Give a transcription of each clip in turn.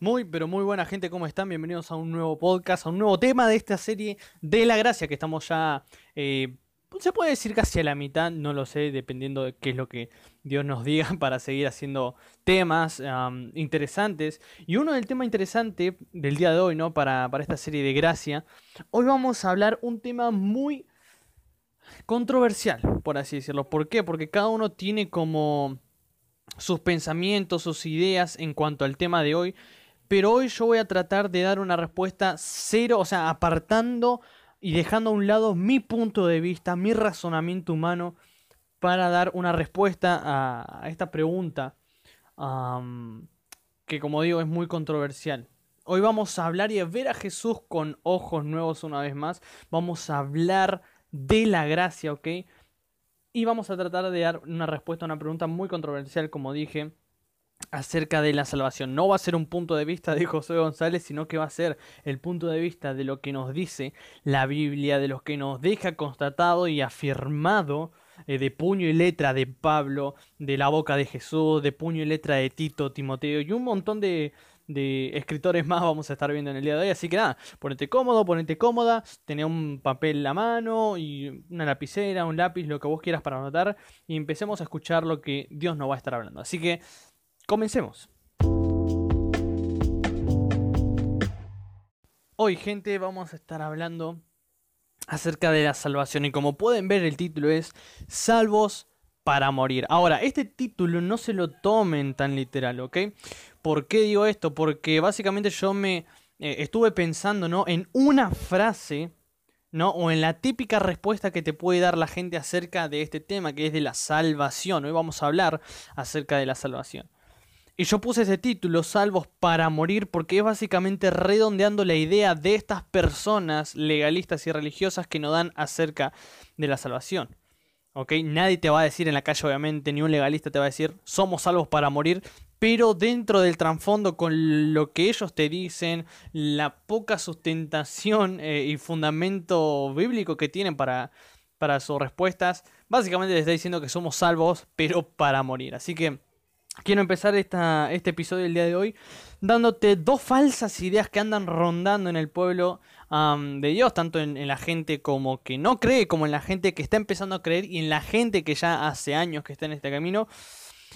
Muy, pero muy buena gente, ¿cómo están? Bienvenidos a un nuevo podcast, a un nuevo tema de esta serie de la gracia, que estamos ya, eh, se puede decir casi a la mitad, no lo sé, dependiendo de qué es lo que Dios nos diga para seguir haciendo temas interesantes. Y uno del tema interesante del día de hoy, ¿no? Para, para esta serie de gracia, hoy vamos a hablar un tema muy controversial, por así decirlo. ¿Por qué? Porque cada uno tiene como sus pensamientos, sus ideas en cuanto al tema de hoy. Pero hoy yo voy a tratar de dar una respuesta cero, o sea, apartando y dejando a un lado mi punto de vista, mi razonamiento humano, para dar una respuesta a, esta pregunta, que como digo es muy controversial. Hoy vamos a hablar y a ver a Jesús con ojos nuevos una vez más. Vamos a hablar de la gracia, ¿ok? Y vamos a tratar de dar una respuesta a una pregunta muy controversial, como dije, acerca de la salvación. No va a ser un punto de vista de José González, sino que va a ser el punto de vista de lo que nos dice la Biblia, de lo que nos deja constatado y afirmado eh, de puño y letra de Pablo, de la boca de Jesús, de puño y letra de Tito, Timoteo y un montón de, de escritores más vamos a estar viendo en el día de hoy. Así que nada, ponete cómodo, ponete cómoda, tenés un papel en la mano y una lapicera, un lápiz, lo que vos quieras para anotar y empecemos a escuchar lo que Dios nos va a estar hablando. Así que comencemos. Hoy, gente, vamos a estar hablando acerca de la salvación y como pueden ver el título es Salvos para morir. Ahora, este título no se lo tomen tan literal, ¿ok? ¿Por qué digo esto? Porque básicamente yo me eh, estuve pensando, ¿no? En una frase, ¿no? O en la típica respuesta que te puede dar la gente acerca de este tema, que es de la salvación. Hoy vamos a hablar acerca de la salvación. Y yo puse ese título, Salvos para morir, porque es básicamente redondeando la idea de estas personas legalistas y religiosas que nos dan acerca de la salvación. ¿Ok? Nadie te va a decir en la calle, obviamente, ni un legalista te va a decir, somos salvos para morir, pero dentro del trasfondo con lo que ellos te dicen, la poca sustentación eh, y fundamento bíblico que tienen para, para sus respuestas, básicamente les está diciendo que somos salvos, pero para morir. Así que quiero empezar esta, este episodio del día de hoy dándote dos falsas ideas que andan rondando en el pueblo de Dios, tanto en, en, la gente como que no cree, como en la gente que está empezando a creer y en la gente que ya hace años que está en este camino.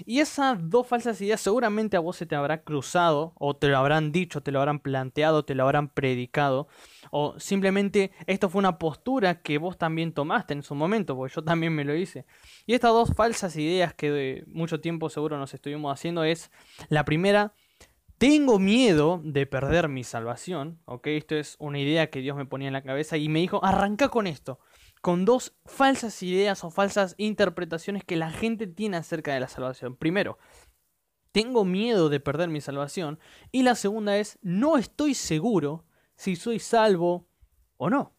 Y esas dos falsas ideas seguramente a vos se te habrá cruzado, o te lo habrán dicho, te lo habrán planteado, te lo habrán predicado, o simplemente esto fue una postura que vos también tomaste en su momento, porque yo también me lo hice. Y estas dos falsas ideas que de mucho tiempo seguro nos estuvimos haciendo es, la primera, tengo miedo de perder mi salvación, ok, esto es una idea que Dios me ponía en la cabeza y me dijo, arranca con esto con dos falsas ideas o falsas interpretaciones que la gente tiene acerca de la salvación. Primero, tengo miedo de perder mi salvación. Y la segunda es, no estoy seguro si soy salvo o no.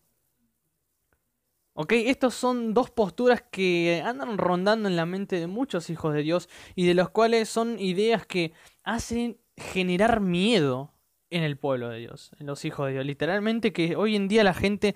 Ok, estas son dos posturas que andan rondando en la mente de muchos hijos de Dios y de los cuales son ideas que hacen generar miedo en el pueblo de Dios, en los hijos de Dios. Literalmente que hoy en día la gente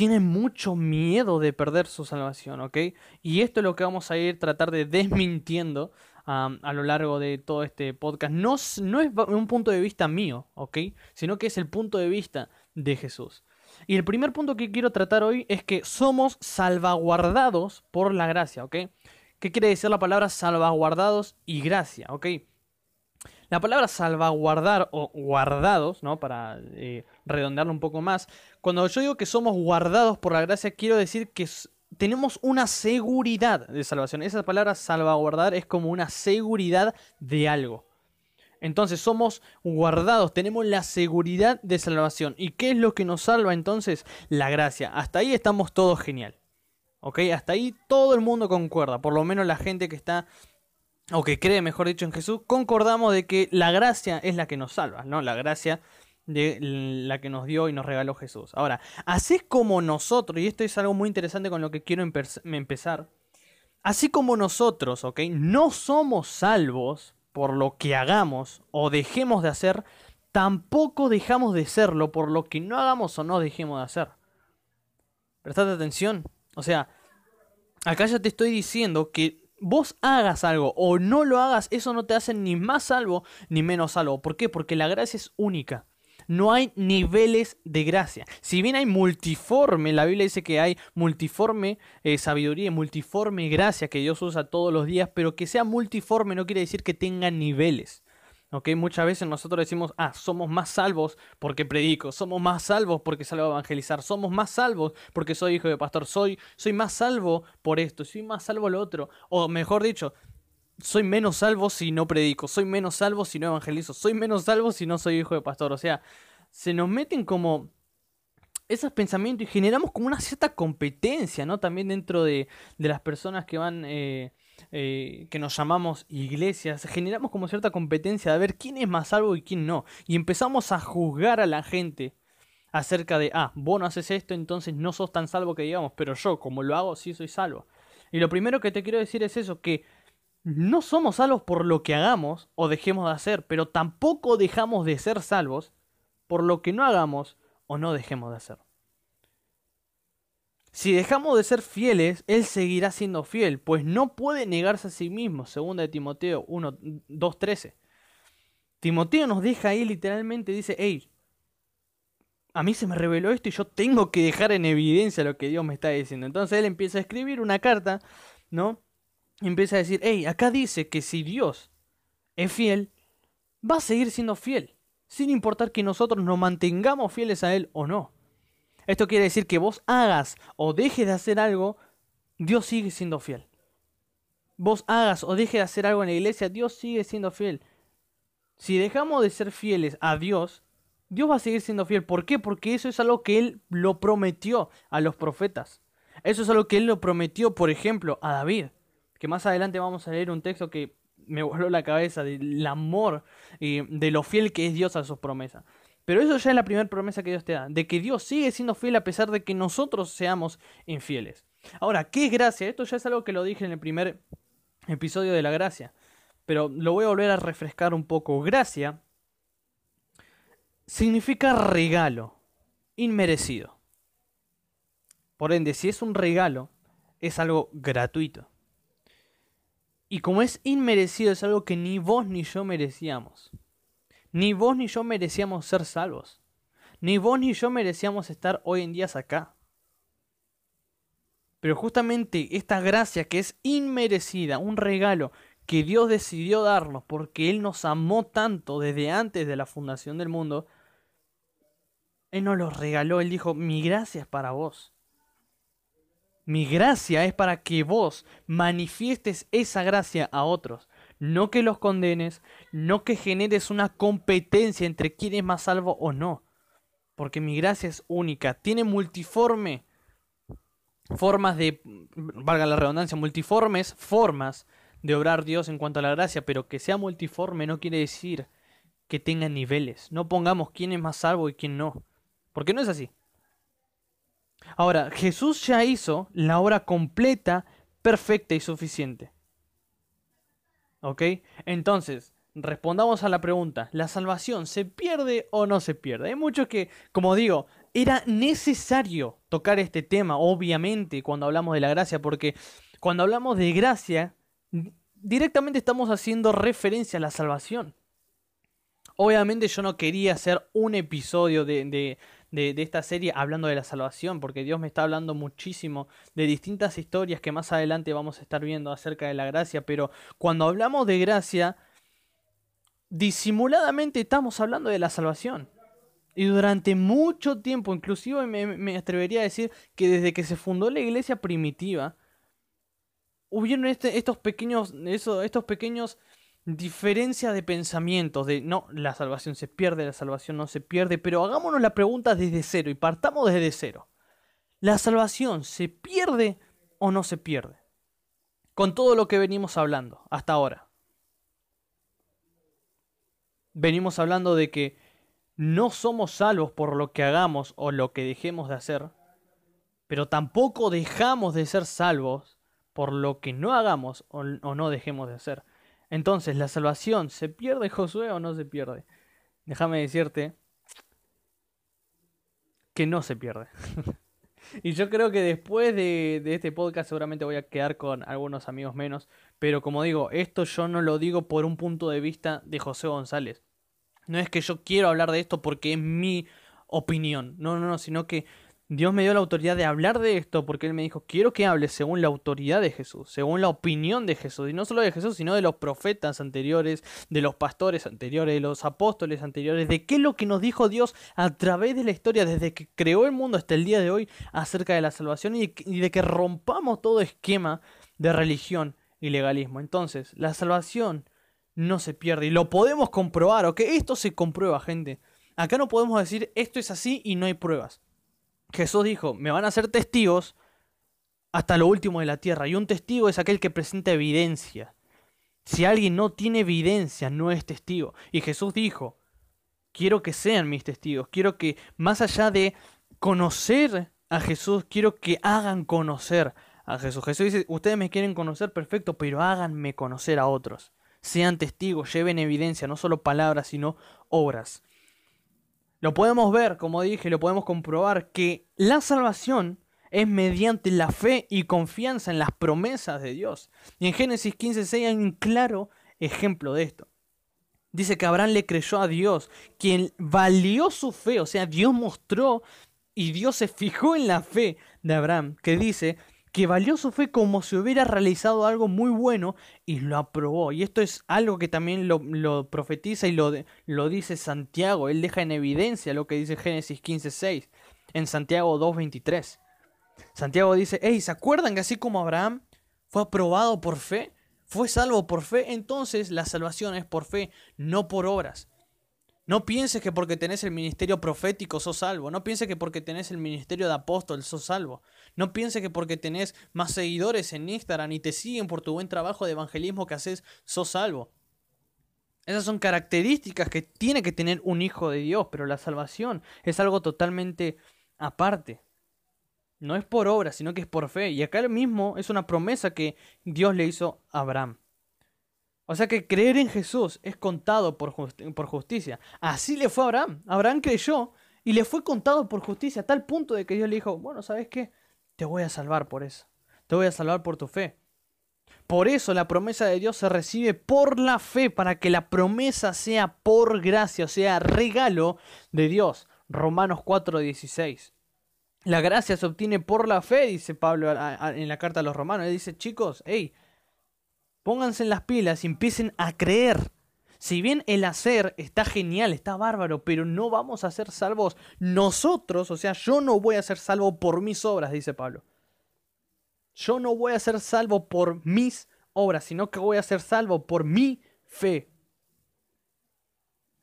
tiene mucho miedo de perder su salvación, ¿ok? Y esto es lo que vamos a ir tratar de desmintiendo a lo largo de todo este podcast. No, no es un punto de vista mío, ¿ok? Sino que es el punto de vista de Jesús. Y el primer punto que quiero tratar hoy es que somos salvaguardados por la gracia, ¿ok? ¿Qué quiere decir la palabra salvaguardados y gracia, ¿ok? La palabra salvaguardar o guardados, ¿no? Para eh, redondearlo un poco más. Cuando yo digo que somos guardados por la gracia, quiero decir que tenemos una seguridad de salvación. Esa palabra salvaguardar es como una seguridad de algo. Entonces somos guardados, tenemos la seguridad de salvación. ¿Y qué es lo que nos salva entonces? La gracia. Hasta ahí estamos todos genial. ¿Ok? Hasta ahí todo el mundo concuerda. Por lo menos la gente que está o que cree, mejor dicho, en Jesús, concordamos de que la gracia es la que nos salva, ¿no? La gracia de la que nos dio y nos regaló Jesús. Ahora, así como nosotros, y esto es algo muy interesante con lo que quiero empezar, así como nosotros, ¿ok? No somos salvos por lo que hagamos o dejemos de hacer, tampoco dejamos de serlo por lo que no hagamos o no dejemos de hacer. Prestate atención, O sea, acá ya te estoy diciendo que vos hagas algo o no lo hagas, eso no te hace ni más salvo ni menos salvo. ¿Por qué? Porque la gracia es única. No hay niveles de gracia. Si bien hay multiforme, la Biblia dice que hay multiforme eh, sabiduría multiforme gracia que Dios usa todos los días, pero que sea multiforme no quiere decir que tenga niveles. ¿Ok? Muchas veces nosotros decimos, ah, somos más salvos porque predico, somos más salvos porque salgo a evangelizar, somos más salvos porque soy hijo de pastor, soy, soy más salvo por esto, soy más salvo lo otro, o mejor dicho, soy menos salvo si no predico, soy menos salvo si no evangelizo, soy menos salvo si no soy hijo de pastor. O sea, se nos meten como esos pensamientos y generamos como una cierta competencia, ¿no? También dentro de, de las personas que van, eh, eh, que nos llamamos iglesias, generamos como cierta competencia de ver quién es más salvo y quién no. Y empezamos a juzgar a la gente acerca de, ah, vos no haces esto, entonces no sos tan salvo que digamos, pero yo, como lo hago, sí soy salvo. Y lo primero que te quiero decir es eso, que no somos salvos por lo que hagamos o dejemos de hacer, pero tampoco dejamos de ser salvos por lo que no hagamos o no dejemos de hacer. Si dejamos de ser fieles, Él seguirá siendo fiel, pues no puede negarse a sí mismo, según de Timoteo 1, 2, 13. Timoteo nos deja ahí literalmente, dice, hey, a mí se me reveló esto y yo tengo que dejar en evidencia lo que Dios me está diciendo. Entonces él empieza a escribir una carta, ¿no? empieza a decir, hey, acá dice que si Dios es fiel, va a seguir siendo fiel, sin importar que nosotros nos mantengamos fieles a Él o no. Esto quiere decir que vos hagas o dejes de hacer algo, Dios sigue siendo fiel. Vos hagas o dejes de hacer algo en la iglesia, Dios sigue siendo fiel. Si dejamos de ser fieles a Dios, Dios va a seguir siendo fiel. ¿Por qué? Porque eso es algo que Él lo prometió a los profetas. Eso es algo que Él lo prometió, por ejemplo, a David que más adelante vamos a leer un texto que me voló la cabeza del amor y de lo fiel que es Dios a sus promesas. Pero eso ya es la primera promesa que Dios te da, de que Dios sigue siendo fiel a pesar de que nosotros seamos infieles. Ahora, ¿qué es gracia? Esto ya es algo que lo dije en el primer episodio de la gracia, pero lo voy a volver a refrescar un poco. Gracia significa regalo, inmerecido. Por ende, si es un regalo, es algo gratuito. Y como es inmerecido, es algo que ni vos ni yo merecíamos. Ni vos ni yo merecíamos ser salvos. Ni vos ni yo merecíamos estar hoy en día acá. Pero justamente esta gracia que es inmerecida, un regalo que Dios decidió darnos porque Él nos amó tanto desde antes de la fundación del mundo, Él nos lo regaló, Él dijo, mi gracia es para vos. Mi gracia es para que vos manifiestes esa gracia a otros. No que los condenes, no que generes una competencia entre quién es más salvo o no. Porque mi gracia es única, tiene multiforme formas de, valga la redundancia, multiformes formas de obrar Dios en cuanto a la gracia, pero que sea multiforme no quiere decir que tenga niveles. No pongamos quién es más salvo y quién no. Porque no es así. Ahora, Jesús ya hizo la obra completa, perfecta y suficiente. ¿Ok? Entonces, respondamos a la pregunta, ¿la salvación se pierde o no se pierde? Hay muchos que, como digo, era necesario tocar este tema, obviamente, cuando hablamos de la gracia, porque cuando hablamos de gracia, directamente estamos haciendo referencia a la salvación. Obviamente yo no quería hacer un episodio de, de, esta serie hablando de la salvación, porque Dios me está hablando muchísimo de distintas historias que más adelante vamos a estar viendo acerca de la gracia, pero cuando hablamos de gracia, disimuladamente estamos hablando de la salvación. Y durante mucho tiempo, inclusive me, atrevería a decir que desde que se fundó la iglesia primitiva, hubieron este, estos pequeños, eso, estos pequeños diferencia de pensamientos, de no, la salvación se pierde, la salvación no se pierde, pero hagámonos la pregunta desde cero y partamos desde cero. ¿La salvación se pierde o no se pierde? Con todo lo que venimos hablando hasta ahora. Venimos hablando de que no somos salvos por lo que hagamos o lo que dejemos de hacer, pero tampoco dejamos de ser salvos por lo que no hagamos o, no dejemos de hacer. Entonces, ¿la salvación se pierde Josué o no se pierde? Déjame decirte que no se pierde. Y yo creo que después de, de, este podcast seguramente voy a quedar con algunos amigos menos. Pero como digo, esto yo no lo digo por un punto de vista de José González. No es que yo quiero hablar de esto porque es mi opinión. No, no, no, sino que Dios me dio la autoridad de hablar de esto porque Él me dijo, quiero que hables según la autoridad de Jesús, según la opinión de Jesús, y no solo de Jesús, sino de los profetas anteriores, de los pastores anteriores, de los apóstoles anteriores, de qué es lo que nos dijo Dios a través de la historia desde que creó el mundo hasta el día de hoy acerca de la salvación y de que rompamos todo esquema de religión y legalismo. Entonces, la salvación no se pierde y lo podemos comprobar, ¿ok? Esto se comprueba, gente. Acá no podemos decir esto es así y no hay pruebas. Jesús dijo, me van a ser testigos hasta lo último de la tierra. Y un testigo es aquel que presenta evidencia. Si alguien no tiene evidencia, no es testigo. Y Jesús dijo, quiero que sean mis testigos. Quiero que, más allá de conocer a Jesús, quiero que hagan conocer a Jesús. Jesús dice, ustedes me quieren conocer, perfecto, pero háganme conocer a otros. Sean testigos, lleven evidencia, no solo palabras, sino obras. Lo podemos ver, como dije, lo podemos comprobar, que la salvación es mediante la fe y confianza en las promesas de Dios. Y en Génesis 15:6 hay un claro ejemplo de esto. Dice que Abraham le creyó a Dios, quien valió su fe, o sea, Dios mostró y Dios se fijó en la fe de Abraham, que dice que valió su fe como si hubiera realizado algo muy bueno y lo aprobó. Y esto es algo que también lo, profetiza y lo, lo, dice Santiago. Él deja en evidencia lo que dice Génesis 15.6 en Santiago 2.23. Santiago dice, hey, ¿se acuerdan que así como Abraham fue aprobado por fe? Fue salvo por fe, entonces la salvación es por fe, no por obras. No pienses que porque tenés el ministerio profético sos salvo. No pienses que porque tenés el ministerio de apóstol sos salvo. No pienses que porque tenés más seguidores en Instagram y te siguen por tu buen trabajo de evangelismo que haces sos salvo. Esas son características que tiene que tener un hijo de Dios, pero la salvación es algo totalmente aparte. No es por obra, sino que es por fe. Y acá mismo es una promesa que Dios le hizo a Abraham. O sea que creer en Jesús es contado por, por justicia. Así le fue a Abraham. Abraham creyó y le fue contado por justicia a tal punto de que Dios le dijo, bueno, ¿sabes qué? Te voy a salvar por eso. Te voy a salvar por tu fe. Por eso la promesa de Dios se recibe por la fe, para que la promesa sea por gracia, o sea, regalo de Dios. Romanos 4:16. La gracia se obtiene por la fe, dice Pablo en la carta a los romanos. Él dice, chicos, hey, Pónganse en las pilas y empiecen a creer. Si bien el hacer está genial, está bárbaro, pero no vamos a ser salvos nosotros, o sea, yo no voy a ser salvo por mis obras, dice Pablo. Yo no voy a ser salvo por mis obras, sino que voy a ser salvo por mi fe.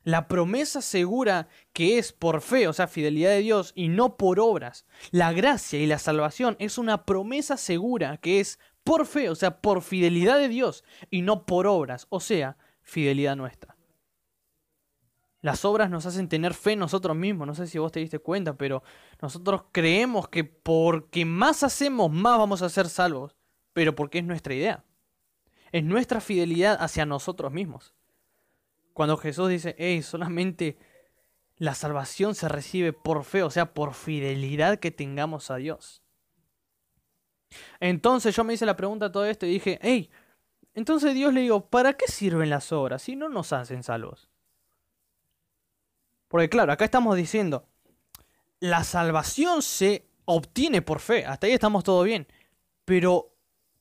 La promesa segura que es por fe, o sea, fidelidad de Dios, y no por obras. La gracia y la salvación es una promesa segura que es por fe, o sea, por fidelidad de Dios y no por obras, o sea, fidelidad nuestra. Las obras nos hacen tener fe nosotros mismos, no sé si vos te diste cuenta, pero nosotros creemos que porque más hacemos, más vamos a ser salvos, pero porque es nuestra idea. Es nuestra fidelidad hacia nosotros mismos. Cuando Jesús dice, hey, solamente la salvación se recibe por fe, o sea, por fidelidad que tengamos a Dios. Entonces yo me hice la pregunta todo esto y dije, hey, entonces Dios le digo, ¿para qué sirven las obras si no nos hacen salvos? Porque claro, acá estamos diciendo, la salvación se obtiene por fe, hasta ahí estamos todo bien, pero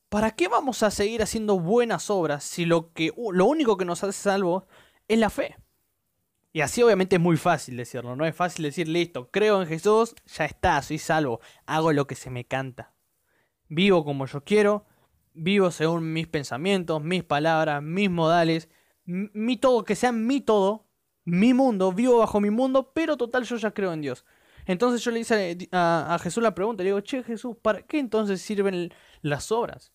¿para qué vamos a seguir haciendo buenas obras si lo, que, lo único que nos hace salvos es la fe? Y así obviamente es muy fácil decirlo, no es fácil decir, listo, creo en Jesús, ya está, soy salvo, hago lo que se me canta vivo como yo quiero, vivo según mis pensamientos, mis palabras, mis modales, mi todo, que sea mi todo, mi mundo, vivo bajo mi mundo, pero total yo ya creo en Dios. Entonces yo le hice a, Jesús la pregunta, le digo, che Jesús, ¿para qué entonces sirven las obras?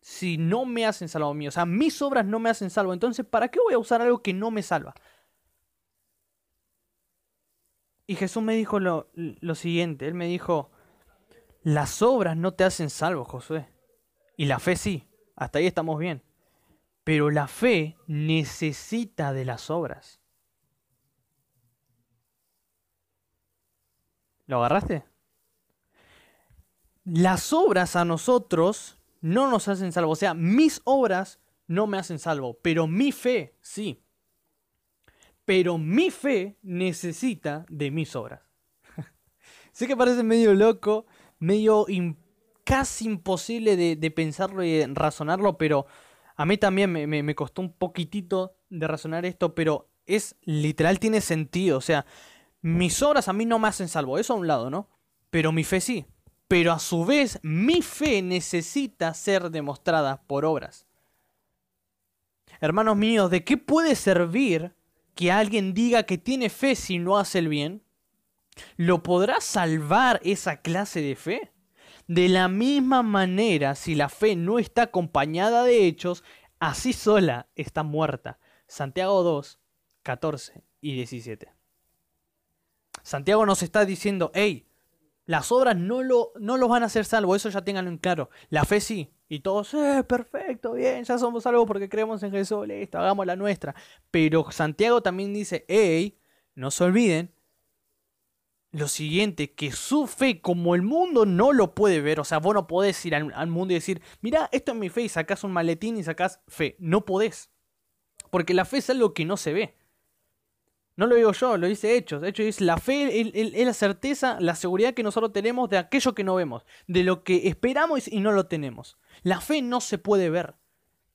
Si no me hacen salvo mío, o sea, mis obras no me hacen salvo, entonces ¿para qué voy a usar algo que no me salva? Y Jesús me dijo lo siguiente, él me dijo, las obras no te hacen salvo, Josué. Y la fe sí, hasta ahí estamos bien. Pero la fe necesita de las obras. ¿Lo agarraste? las obras a nosotros no nos hacen salvo. O sea, mis obras no me hacen salvo, pero mi fe sí. Pero mi fe necesita de mis obras. sé que parece medio loco, medio casi imposible de, pensarlo y de razonarlo, pero a mí también me, me costó un poquitito de razonar esto, pero es literal, tiene sentido. O sea, mis obras a mí no me hacen salvo, eso a un lado, ¿no? Pero mi fe sí. Pero a su vez, mi fe necesita ser demostrada por obras. Hermanos míos, ¿de qué puede servir que alguien diga que tiene fe si no hace el bien? ¿Lo podrá salvar esa clase de fe? De la misma manera, si la fe no está acompañada de hechos, así sola está muerta. Santiago 2, 14 y 17. Santiago nos está diciendo, hey, las obras no lo, no los van a hacer salvo, eso ya tenganlo en claro. La fe sí. Y todos, eh, perfecto, bien, ya somos salvos porque creemos en Jesús, listo, hagamos la nuestra. Pero Santiago también dice, hey, no se olviden lo siguiente, que su fe, como el mundo no lo puede ver, o sea, vos no podés ir al, al mundo y decir, mira, esto es mi fe y sacás un maletín y sacás fe. No podés. Porque la fe es algo que no se ve. No lo digo yo, lo dice Hechos. De hecho, dice la fe es la certeza, la seguridad que nosotros tenemos de aquello que no vemos, de lo que esperamos y no lo tenemos. La fe no se puede ver,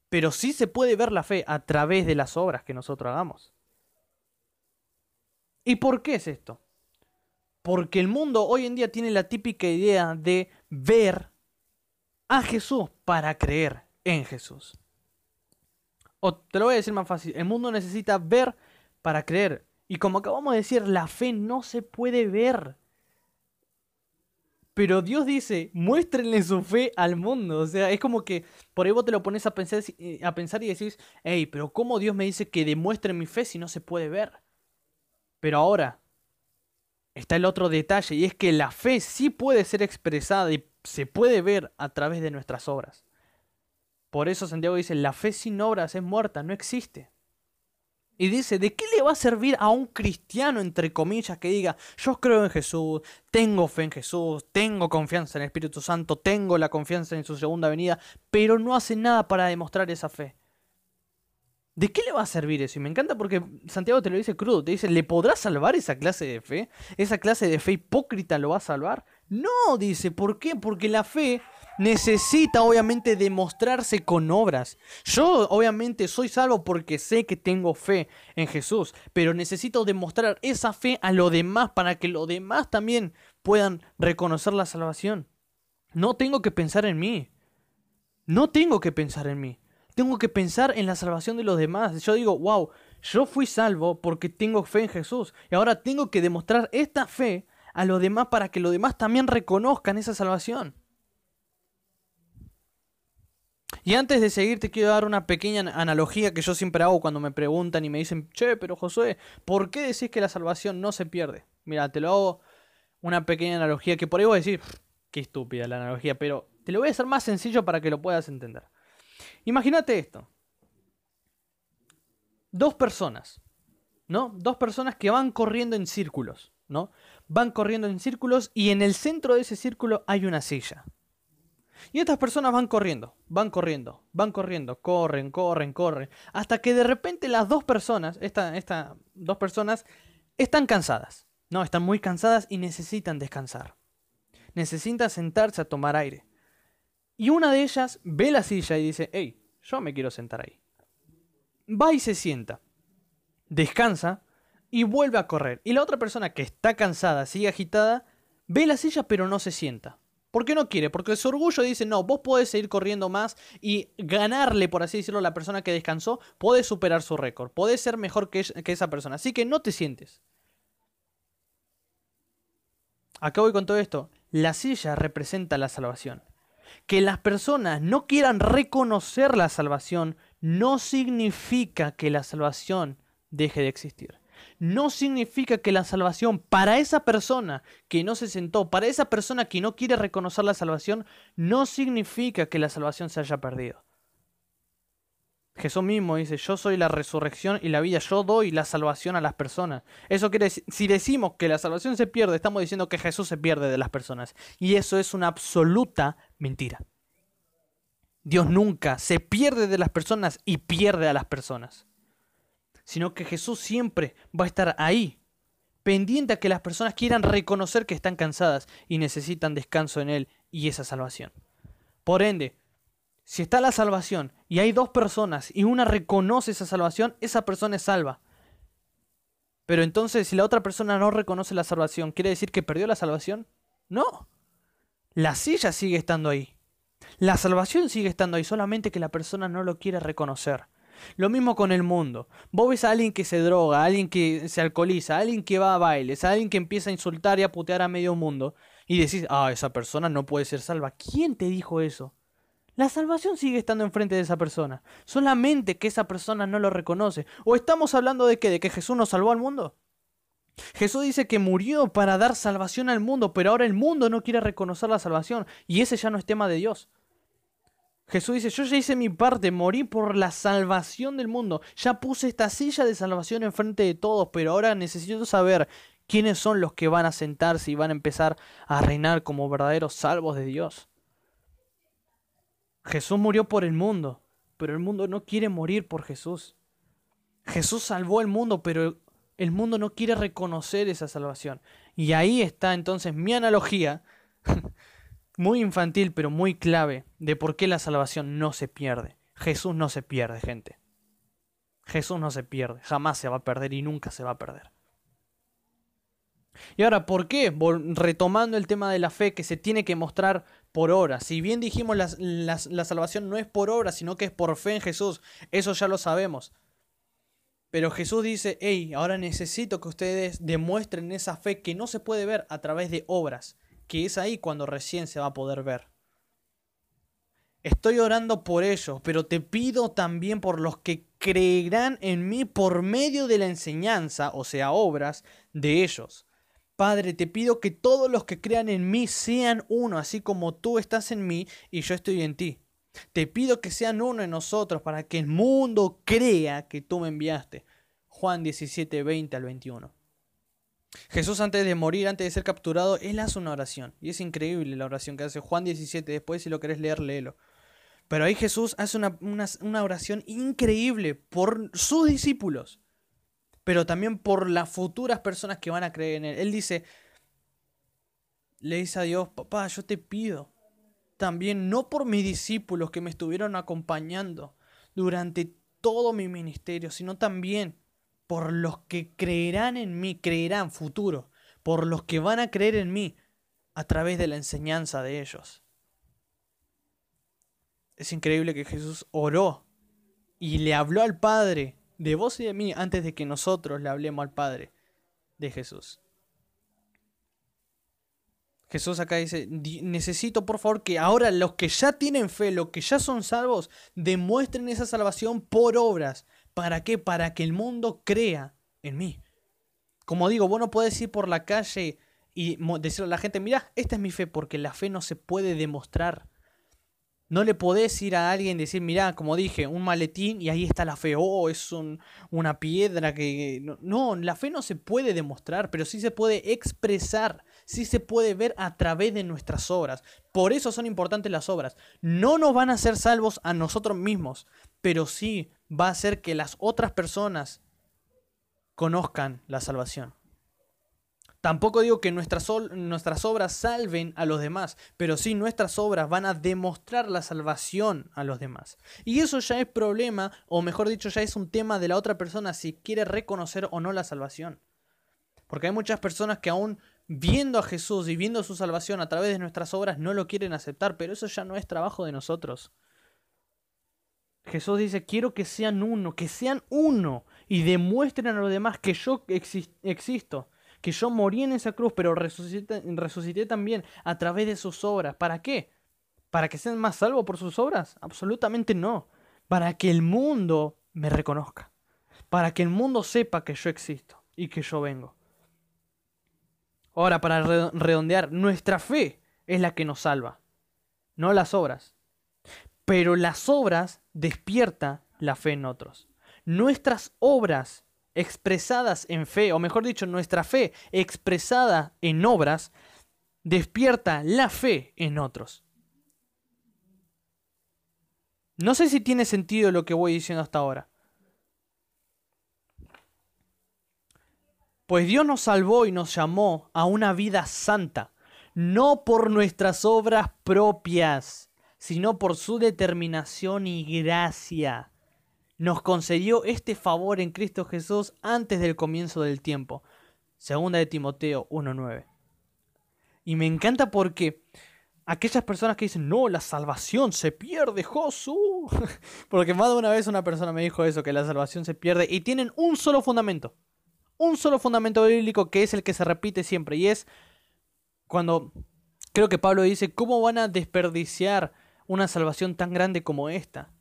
pero sí se puede ver la fe a través de las obras que nosotros hagamos. ¿Y por qué es esto? Porque el mundo hoy en día tiene la típica idea de ver a Jesús para creer en Jesús. O te lo voy a decir más fácil, el mundo necesita ver para creer. Y como acabamos de decir, la fe no se puede ver. Pero Dios dice, muéstrenle su fe al mundo. O sea, es como que por ahí vos te lo pones a pensar, eh, a pensar y decís, hey, pero ¿cómo Dios me dice que demuestre mi fe si no se puede ver? Pero ahora está el otro detalle y es que la fe sí puede ser expresada y se puede ver a través de nuestras obras. Por eso Santiago dice, la fe sin obras es muerta, no existe. Y dice, ¿de qué le va a servir a un cristiano, entre comillas, que diga, yo creo en Jesús, tengo fe en Jesús, tengo confianza en el Espíritu Santo, tengo la confianza en su segunda venida, pero no hace nada para demostrar esa fe? ¿De qué le va a servir eso? Y me encanta porque Santiago te lo dice crudo, te dice, ¿le podrá salvar esa clase de fe? ¿Esa clase de fe hipócrita lo va a salvar? No, dice, ¿por qué? Porque la fe necesita obviamente demostrarse con obras. Yo obviamente soy salvo porque sé que tengo fe en Jesús, pero necesito demostrar esa fe a los demás para que los demás también puedan reconocer la salvación. No tengo que pensar en mí. No tengo que pensar en mí. Tengo que pensar en la salvación de los demás. Yo digo, wow, yo fui salvo porque tengo fe en Jesús. Y ahora tengo que demostrar esta fe a los demás para que los demás también reconozcan esa salvación. Y antes de seguir te quiero dar una pequeña analogía que yo siempre hago cuando me preguntan y me dicen, che, pero Josué, ¿por qué decís que la salvación no se pierde? Mira, te lo hago una pequeña analogía que por ahí voy a decir, qué estúpida la analogía, pero te lo voy a hacer más sencillo para que lo puedas entender. Imagínate esto. Dos personas, ¿no? Dos personas que van corriendo en círculos, ¿no? Van corriendo en círculos y en el centro de ese círculo hay una silla. Y estas personas van corriendo, van corriendo, van corriendo, corren, corren, corren, hasta que de repente las dos personas, estas dos personas, están cansadas. No, están muy cansadas y necesitan descansar. Necesitan sentarse a tomar aire. Y una de ellas ve la silla y dice, hey, yo me quiero sentar ahí. Va y se sienta. Descansa y vuelve a correr. Y la otra persona que está cansada, sigue agitada, ve la silla pero no se sienta. ¿Por qué no quiere? Porque su orgullo dice, no, vos podés seguir corriendo más y ganarle, por así decirlo, a la persona que descansó, podés superar su récord, podés ser mejor que, esa persona. Así que no te sientes. Acá voy con todo esto. La silla representa la salvación. Que las personas no quieran reconocer la salvación no significa que la salvación deje de existir no significa que la salvación para esa persona que no se sentó, para esa persona que no quiere reconocer la salvación, no significa que la salvación se haya perdido. Jesús mismo dice, yo soy la resurrección y la vida, yo doy la salvación a las personas. Eso quiere decir, si decimos que la salvación se pierde, estamos diciendo que Jesús se pierde de las personas. Y eso es una absoluta mentira. Dios nunca se pierde de las personas y pierde a las personas. Sino que Jesús siempre va a estar ahí, pendiente a que las personas quieran reconocer que están cansadas y necesitan descanso en Él y esa salvación. Por ende, si está la salvación y hay dos personas y una reconoce esa salvación, esa persona es salva. Pero entonces, si la otra persona no reconoce la salvación, ¿quiere decir que perdió la salvación? No. La silla sigue estando ahí. La salvación sigue estando ahí, solamente que la persona no lo quiere reconocer. Lo mismo con el mundo. Vos ves a alguien que se droga, a alguien que se alcoholiza, a alguien que va a bailes, a alguien que empieza a insultar y a putear a medio mundo, y decís, ah, esa persona no puede ser salva. ¿Quién te dijo eso? La salvación sigue estando enfrente de esa persona, solamente que esa persona no lo reconoce. ¿O estamos hablando de qué? ¿De que Jesús nos salvó al mundo? Jesús dice que murió para dar salvación al mundo, pero ahora el mundo no quiere reconocer la salvación, y ese ya no es tema de Dios. Jesús dice, yo ya hice mi parte, morí por la salvación del mundo, ya puse esta silla de salvación enfrente de todos, pero ahora necesito saber quiénes son los que van a sentarse y van a empezar a reinar como verdaderos salvos de Dios. Jesús murió por el mundo, pero el mundo no quiere morir por Jesús. Jesús salvó el mundo, pero el mundo no quiere reconocer esa salvación. Y ahí está entonces mi analogía, muy infantil, pero muy clave, de por qué la salvación no se pierde. Jesús no se pierde, gente. Jesús no se pierde, jamás se va a perder y nunca se va a perder. Y ahora, ¿por qué? Retomando el tema de la fe que se tiene que mostrar por obra. Si bien dijimos la, la, salvación no es por obra, sino que es por fe en Jesús, eso ya lo sabemos. Pero Jesús dice, hey, ahora necesito que ustedes demuestren esa fe que no se puede ver a través de obras, que es ahí cuando recién se va a poder ver. Estoy orando por ellos, pero te pido también por los que creerán en mí por medio de la enseñanza, o sea, obras de ellos. Padre, te pido que todos los que crean en mí sean uno, así como tú estás en mí y yo estoy en ti. Te pido que sean uno en nosotros para que el mundo crea que tú me enviaste. Juan 17, 20 al 21. Jesús antes de morir, antes de ser capturado, él hace una oración. Y es increíble la oración que hace Juan 17. Después, si lo querés leer, léelo. Pero ahí Jesús hace una, una oración increíble por sus discípulos pero también por las futuras personas que van a creer en Él. Él dice, le dice a Dios, papá, yo te pido también, no por mis discípulos que me estuvieron acompañando durante todo mi ministerio, sino también por los que creerán en mí, creerán futuro, por los que van a creer en mí a través de la enseñanza de ellos. Es increíble que Jesús oró y le habló al Padre de vos y de mí antes de que nosotros le hablemos al Padre de Jesús. Jesús acá dice, necesito por favor que ahora los que ya tienen fe, los que ya son salvos, demuestren esa salvación por obras. ¿Para qué? Para que el mundo crea en mí. Como digo, vos no podés ir por la calle y decirle a la gente, mira, esta es mi fe, porque la fe no se puede demostrar. No le podés ir a alguien y decir, mirá, como dije, un maletín y ahí está la fe. Oh, es una piedra que... No, la fe no se puede demostrar, pero sí se puede expresar, sí se puede ver a través de nuestras obras. Por eso son importantes las obras. No nos van a hacer salvos a nosotros mismos, pero sí va a hacer que las otras personas conozcan la salvación. Tampoco digo que nuestras, nuestras obras salven a los demás, pero sí nuestras obras van a demostrar la salvación a los demás. Y eso ya es problema, o mejor dicho, ya es un tema de la otra persona si quiere reconocer o no la salvación. Porque hay muchas personas que aún viendo a Jesús y viendo su salvación a través de nuestras obras no lo quieren aceptar, pero eso ya no es trabajo de nosotros. Jesús dice, quiero que sean uno, que sean uno y demuestren a los demás que yo existo que yo morí en esa cruz, pero resucité, resucité también a través de sus obras. ¿Para qué? ¿Para que sean más salvos por sus obras? Absolutamente no. Para que el mundo me reconozca. Para que el mundo sepa que yo existo y que yo vengo. Ahora, para redondear, nuestra fe es la que nos salva, no las obras. Pero las obras despierta la fe en otros. Nuestras obras expresadas en fe, o mejor dicho, nuestra fe expresada en obras, despierta la fe en otros. No sé si tiene sentido lo que voy diciendo hasta ahora. Pues Dios nos salvó y nos llamó a una vida santa, no por nuestras obras propias, sino por su determinación y gracia. Nos concedió este favor en Cristo Jesús antes del comienzo del tiempo. Segunda de Timoteo 1.9. Y me encanta porque aquellas personas que dicen, no, la salvación se pierde, Josu. porque más de una vez una persona me dijo eso, que la salvación se pierde. Y tienen un solo fundamento un solo fundamento bíblico que es el que se repite siempre y es cuando creo que Pablo dice, ¿cómo van a desperdiciar una salvación tan grande como esta?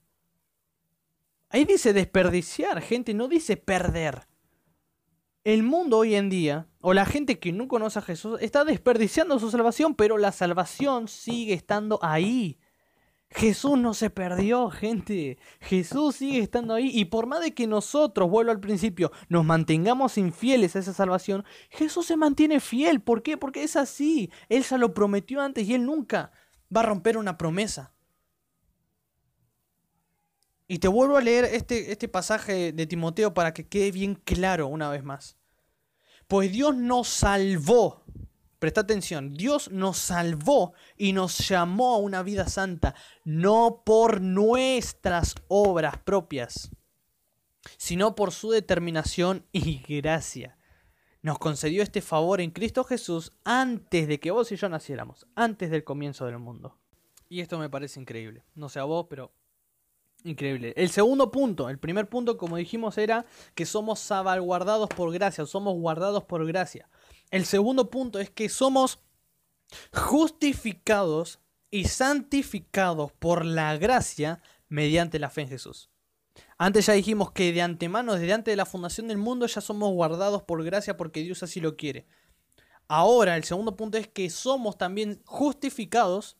Ahí dice desperdiciar, gente, no dice perder. El mundo hoy en día, o la gente que no conoce a Jesús, está desperdiciando su salvación, pero la salvación sigue estando ahí. Jesús no se perdió, gente. Jesús sigue estando ahí. Y por más de que nosotros, vuelvo al principio, nos mantengamos infieles a esa salvación, Jesús se mantiene fiel. ¿Por qué? Porque es así. Él se lo prometió antes y Él nunca va a romper una promesa. Y te vuelvo a leer este, este pasaje de Timoteo para que quede bien claro una vez más. Pues Dios nos salvó Presta atención, Dios nos salvó y nos llamó a una vida santa, no por nuestras obras propias, sino por su determinación y gracia. Nos concedió este favor en Cristo Jesús antes de que vos y yo naciéramos, antes del comienzo del mundo. Y esto me parece increíble. No sé a vos, pero increíble. El segundo punto, el primer punto, como dijimos, era que somos salvaguardados por gracia, somos guardados por gracia. El segundo punto es que somos justificados y santificados por la gracia mediante la fe en Jesús. Antes ya dijimos que de antemano, desde antes de la fundación del mundo, ya somos guardados por gracia porque Dios así lo quiere. Ahora, el segundo punto es que somos también justificados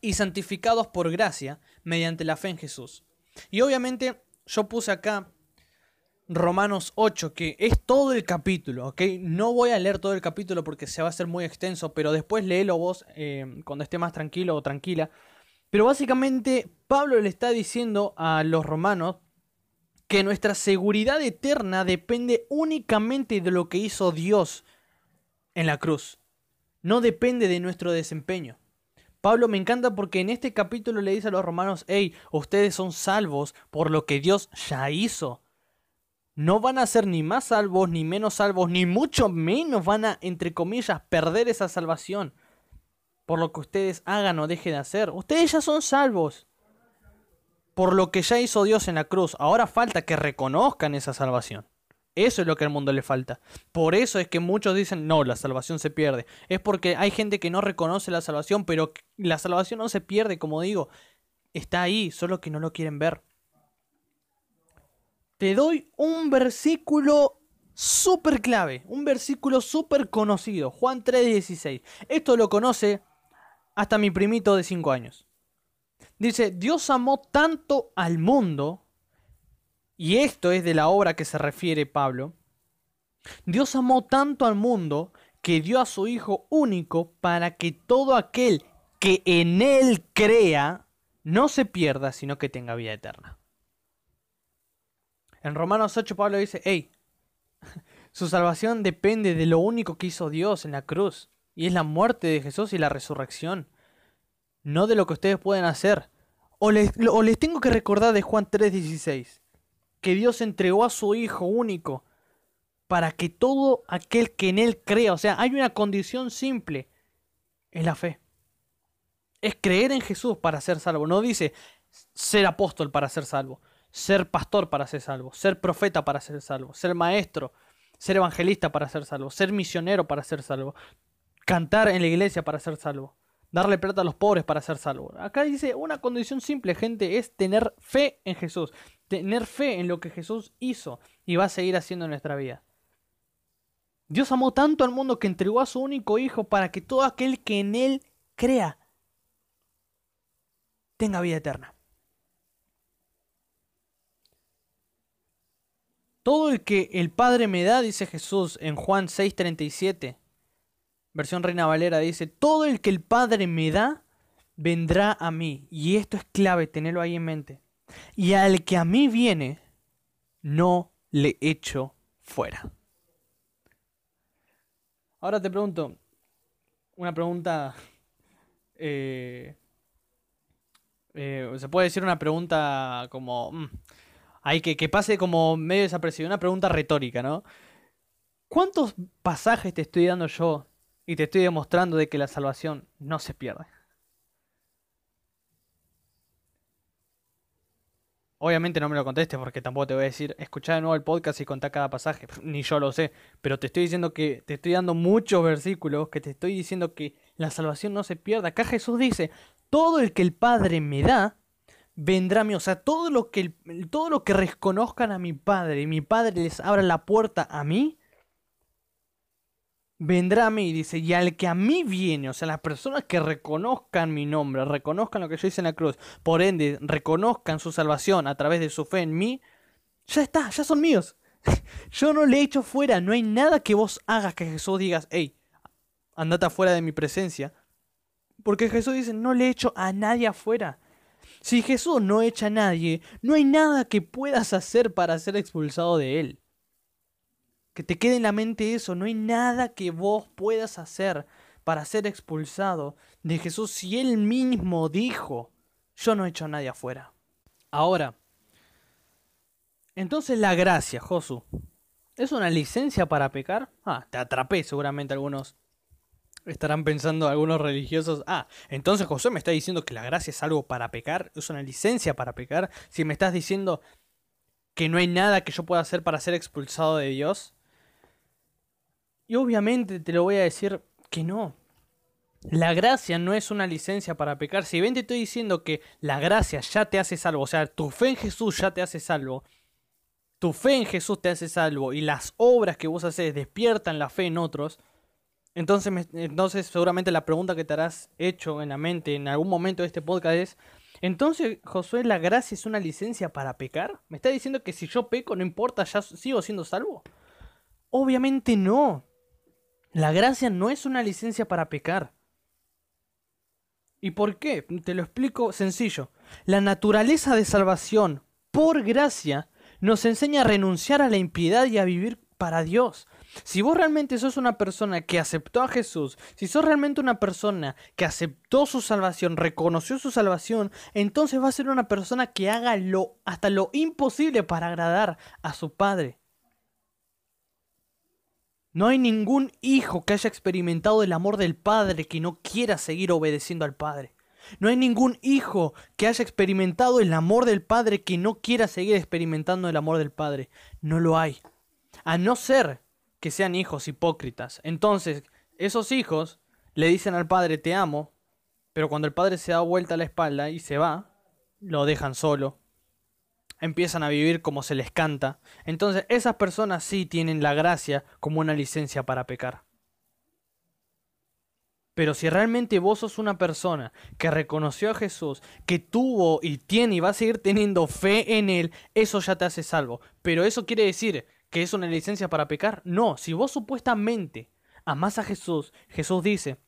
y santificados por gracia mediante la fe en Jesús. Y obviamente yo puse acá Romanos 8, que es todo el capítulo, ¿ok? No voy a leer todo el capítulo porque se va a hacer muy extenso, pero después léelo vos eh, cuando esté más tranquilo o tranquila. Pero básicamente Pablo le está diciendo a los romanos que nuestra seguridad eterna depende únicamente de lo que hizo Dios en la cruz. No depende de nuestro desempeño. Pablo me encanta porque en este capítulo le dice a los romanos, hey, ustedes son salvos por lo que Dios ya hizo no van a ser ni más salvos, ni menos salvos, ni mucho menos van a, entre comillas, perder esa salvación por lo que ustedes hagan o dejen de hacer. Ustedes ya son salvos por lo que ya hizo Dios en la cruz. Ahora falta que reconozcan esa salvación. Eso es lo que al mundo le falta. Por eso es que muchos dicen, no, la salvación se pierde. Es porque hay gente que no reconoce la salvación, pero la salvación no se pierde, como digo. Está ahí, solo que no lo quieren ver te doy un versículo súper clave, un versículo súper conocido, Juan 3:16. Esto lo conoce hasta mi primito de 5 años. Dice, Dios amó tanto al mundo, y esto es de la obra que se refiere Pablo, Dios amó tanto al mundo que dio a su Hijo único para que todo aquel que en Él crea no se pierda, sino que tenga vida eterna. En Romanos 8 Pablo dice, hey, su salvación depende de lo único que hizo Dios en la cruz, y es la muerte de Jesús y la resurrección, no de lo que ustedes pueden hacer. O les, o les tengo que recordar de Juan 3:16, que Dios entregó a su Hijo único para que todo aquel que en Él crea, o sea, hay una condición simple, es la fe. Es creer en Jesús para ser salvo. No dice ser apóstol para ser salvo ser pastor para ser salvo, ser profeta para ser salvo, ser maestro, ser evangelista para ser salvo, ser misionero para ser salvo, cantar en la iglesia para ser salvo, darle plata a los pobres para ser salvo. Acá dice una condición simple, gente, es tener fe en Jesús, tener fe en lo que Jesús hizo y va a seguir haciendo en nuestra vida. Dios amó tanto al mundo que entregó a su único Hijo para que todo aquel que en Él crea tenga vida eterna. Todo el que el Padre me da, dice Jesús en Juan 6:37. Versión Reina Valera dice, todo el que el Padre me da, vendrá a mí. Y esto es clave, tenerlo ahí en mente. Y al que a mí viene, no le echo fuera. Ahora te pregunto, una pregunta, eh, eh, se puede decir una pregunta como, mm, hay que, que pase como medio desapercibida, una pregunta retórica, ¿no? ¿Cuántos pasajes te estoy dando yo y te estoy demostrando de que la salvación no se pierde? Obviamente no me lo contestes porque tampoco te voy a decir, escuchá de nuevo el podcast y contá cada pasaje, ni yo lo sé, pero te estoy diciendo que te estoy dando muchos versículos, que te estoy diciendo que la salvación no se pierda. Acá Jesús dice, todo el que el Padre me da, vendrá a mí. O sea, todo lo que, todo lo que reconozcan a mi Padre y mi Padre les abra la puerta a mí, vendrá a mí, dice, y al que a mí viene, o sea, las personas que reconozcan mi nombre, reconozcan lo que yo hice en la cruz, por ende, reconozcan su salvación a través de su fe en mí, ya está, ya son míos. yo no le he hecho fuera, no hay nada que vos hagas que Jesús digas, hey, andate afuera de mi presencia. Porque Jesús dice, no le he hecho a nadie afuera. Si Jesús no echa a nadie, no hay nada que puedas hacer para ser expulsado de él. Que te quede en la mente eso, no hay nada que vos puedas hacer para ser expulsado de Jesús si Él mismo dijo, yo no he hecho a nadie afuera. Ahora, entonces la gracia, Josu, ¿es una licencia para pecar? Ah, te atrapé seguramente algunos. Estarán pensando algunos religiosos, ah, entonces José me está diciendo que la gracia es algo para pecar, es una licencia para pecar. Si me estás diciendo que no hay nada que yo pueda hacer para ser expulsado de Dios, y obviamente te lo voy a decir que no. La gracia no es una licencia para pecar. Si bien te estoy diciendo que la gracia ya te hace salvo, o sea, tu fe en Jesús ya te hace salvo, tu fe en Jesús te hace salvo y las obras que vos haces despiertan la fe en otros, entonces, entonces seguramente la pregunta que te harás hecho en la mente en algún momento de este podcast es, entonces Josué, ¿la gracia es una licencia para pecar? ¿Me está diciendo que si yo peco no importa, ya sigo siendo salvo? Obviamente no. La gracia no es una licencia para pecar. ¿Y por qué? Te lo explico sencillo. La naturaleza de salvación por gracia nos enseña a renunciar a la impiedad y a vivir para Dios. Si vos realmente sos una persona que aceptó a Jesús, si sos realmente una persona que aceptó su salvación, reconoció su salvación, entonces va a ser una persona que haga lo hasta lo imposible para agradar a su Padre. No hay ningún hijo que haya experimentado el amor del Padre que no quiera seguir obedeciendo al Padre. No hay ningún hijo que haya experimentado el amor del Padre que no quiera seguir experimentando el amor del Padre. No lo hay. A no ser que sean hijos hipócritas. Entonces, esos hijos le dicen al Padre te amo, pero cuando el Padre se da vuelta a la espalda y se va, lo dejan solo empiezan a vivir como se les canta, entonces esas personas sí tienen la gracia como una licencia para pecar. Pero si realmente vos sos una persona que reconoció a Jesús, que tuvo y tiene y va a seguir teniendo fe en Él, eso ya te hace salvo. Pero eso quiere decir que es una licencia para pecar. No, si vos supuestamente amás a Jesús, Jesús dice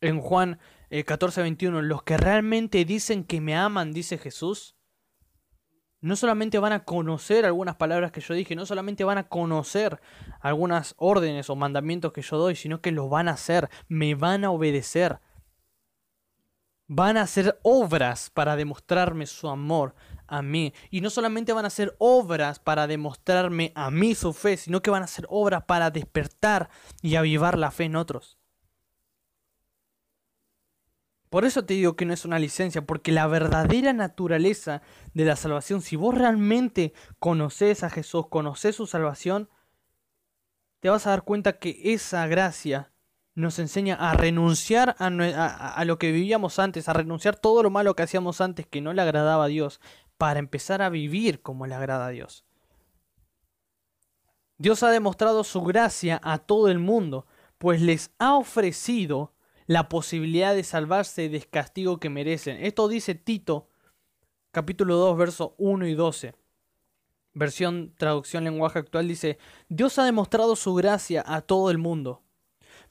en Juan 14, eh, 21, los que realmente dicen que me aman, dice Jesús, no solamente van a conocer algunas palabras que yo dije, no solamente van a conocer algunas órdenes o mandamientos que yo doy, sino que los van a hacer, me van a obedecer. Van a hacer obras para demostrarme su amor a mí. Y no solamente van a hacer obras para demostrarme a mí su fe, sino que van a hacer obras para despertar y avivar la fe en otros. Por eso te digo que no es una licencia, porque la verdadera naturaleza de la salvación, si vos realmente conoces a Jesús, conoces su salvación, te vas a dar cuenta que esa gracia nos enseña a renunciar a, a, lo que vivíamos antes, a renunciar todo lo malo que hacíamos antes que no le agradaba a Dios, para empezar a vivir como le agrada a Dios. Dios ha demostrado su gracia a todo el mundo, pues les ha ofrecido la posibilidad de salvarse del castigo que merecen. Esto dice Tito, capítulo 2, versos 1 y 12. versión traducción lenguaje actual dice, Dios ha demostrado su gracia a todo el mundo,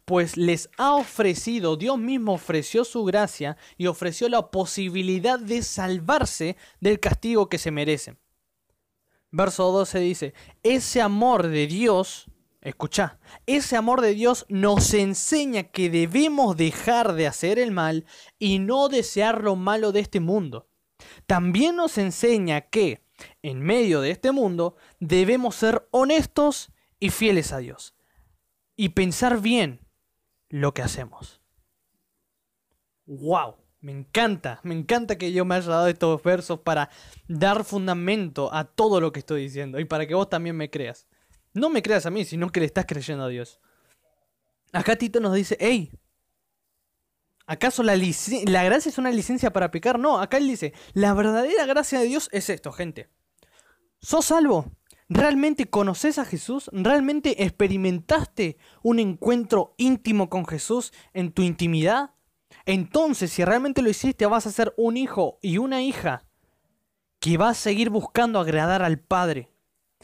pues les ha ofrecido, Dios mismo ofreció su gracia y ofreció la posibilidad de salvarse del castigo que se merecen. Verso 12 dice, ese amor de Dios, escucha, ese amor de Dios nos enseña que debemos dejar de hacer el mal y no desear lo malo de este mundo. También nos enseña que, en medio de este mundo, debemos ser honestos y fieles a Dios. Y pensar bien lo que hacemos. ¡Wow! Me encanta, me encanta que yo me haya dado estos versos para dar fundamento a todo lo que estoy diciendo y para que vos también me creas. No me creas a mí, sino que le estás creyendo a Dios. Acá Tito nos dice, hey, ¿acaso la, la gracia es una licencia para pecar? No, acá él dice, la verdadera gracia de Dios es esto, gente. ¿Sos salvo? ¿Realmente conoces a Jesús? ¿Realmente experimentaste un encuentro íntimo con Jesús en tu intimidad? Entonces, si realmente lo hiciste, vas a ser un hijo y una hija que va a seguir buscando agradar al Padre.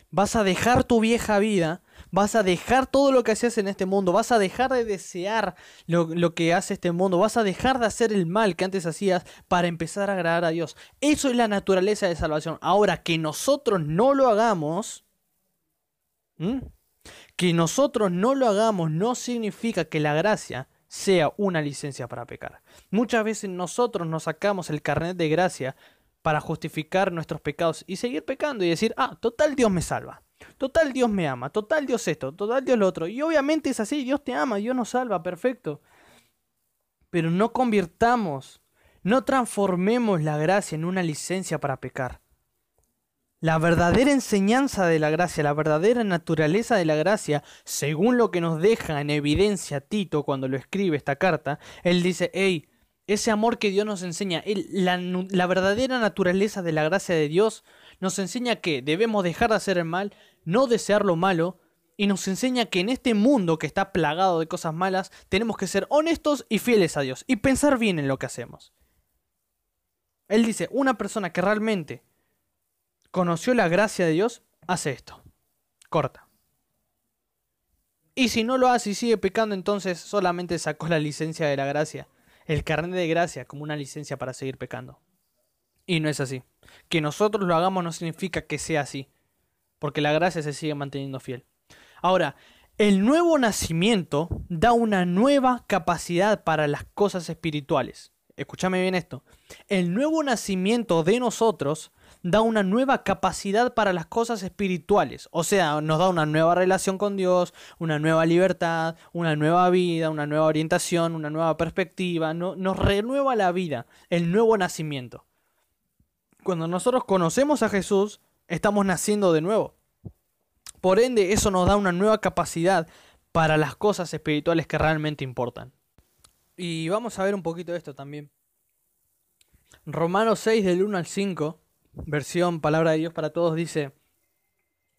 Vas a dejar tu vieja vida, vas a dejar todo lo que hacías en este mundo, vas a dejar de desear lo, lo, que hace este mundo, vas a dejar de hacer el mal que antes hacías para empezar a agradar a Dios. Eso es la naturaleza de salvación. Ahora, que nosotros no lo hagamos, que nosotros no lo hagamos no significa que la gracia sea una licencia para pecar. Muchas veces nosotros nos sacamos el carnet de gracia para justificar nuestros pecados y seguir pecando y decir, ah, total Dios me salva, total Dios me ama, total Dios esto, total Dios lo otro. Y obviamente es así, Dios te ama, Dios nos salva, perfecto. Pero no convirtamos, no transformemos la gracia en una licencia para pecar. La verdadera enseñanza de la gracia, la verdadera naturaleza de la gracia, según lo que nos deja en evidencia Tito cuando lo escribe esta carta, él dice, hey, ese amor que Dios nos enseña, la, la verdadera naturaleza de la gracia de Dios nos enseña que debemos dejar de hacer el mal, no desear lo malo, y nos enseña que en este mundo que está plagado de cosas malas, tenemos que ser honestos y fieles a Dios, y pensar bien en lo que hacemos. Él dice, una persona que realmente conoció la gracia de Dios, hace esto. Corta. Y si no lo hace y sigue pecando, entonces solamente sacó la licencia de la gracia, el carnet de gracia como una licencia para seguir pecando. Y no es así. Que nosotros lo hagamos no significa que sea así, porque la gracia se sigue manteniendo fiel. Ahora, el nuevo nacimiento da una nueva capacidad para las cosas espirituales. Escúchame bien esto. El nuevo nacimiento de nosotros da una nueva capacidad para las cosas espirituales. O sea, nos da una nueva relación con Dios, una nueva libertad, una nueva vida, una nueva orientación, una nueva perspectiva. nos renueva la vida, el nuevo nacimiento. Cuando nosotros conocemos a Jesús, estamos naciendo de nuevo. Por ende, eso nos da una nueva capacidad para las cosas espirituales que realmente importan. Y vamos a ver un poquito de esto también. Romanos 6 del 1 al 5 versión Palabra de Dios para Todos, dice,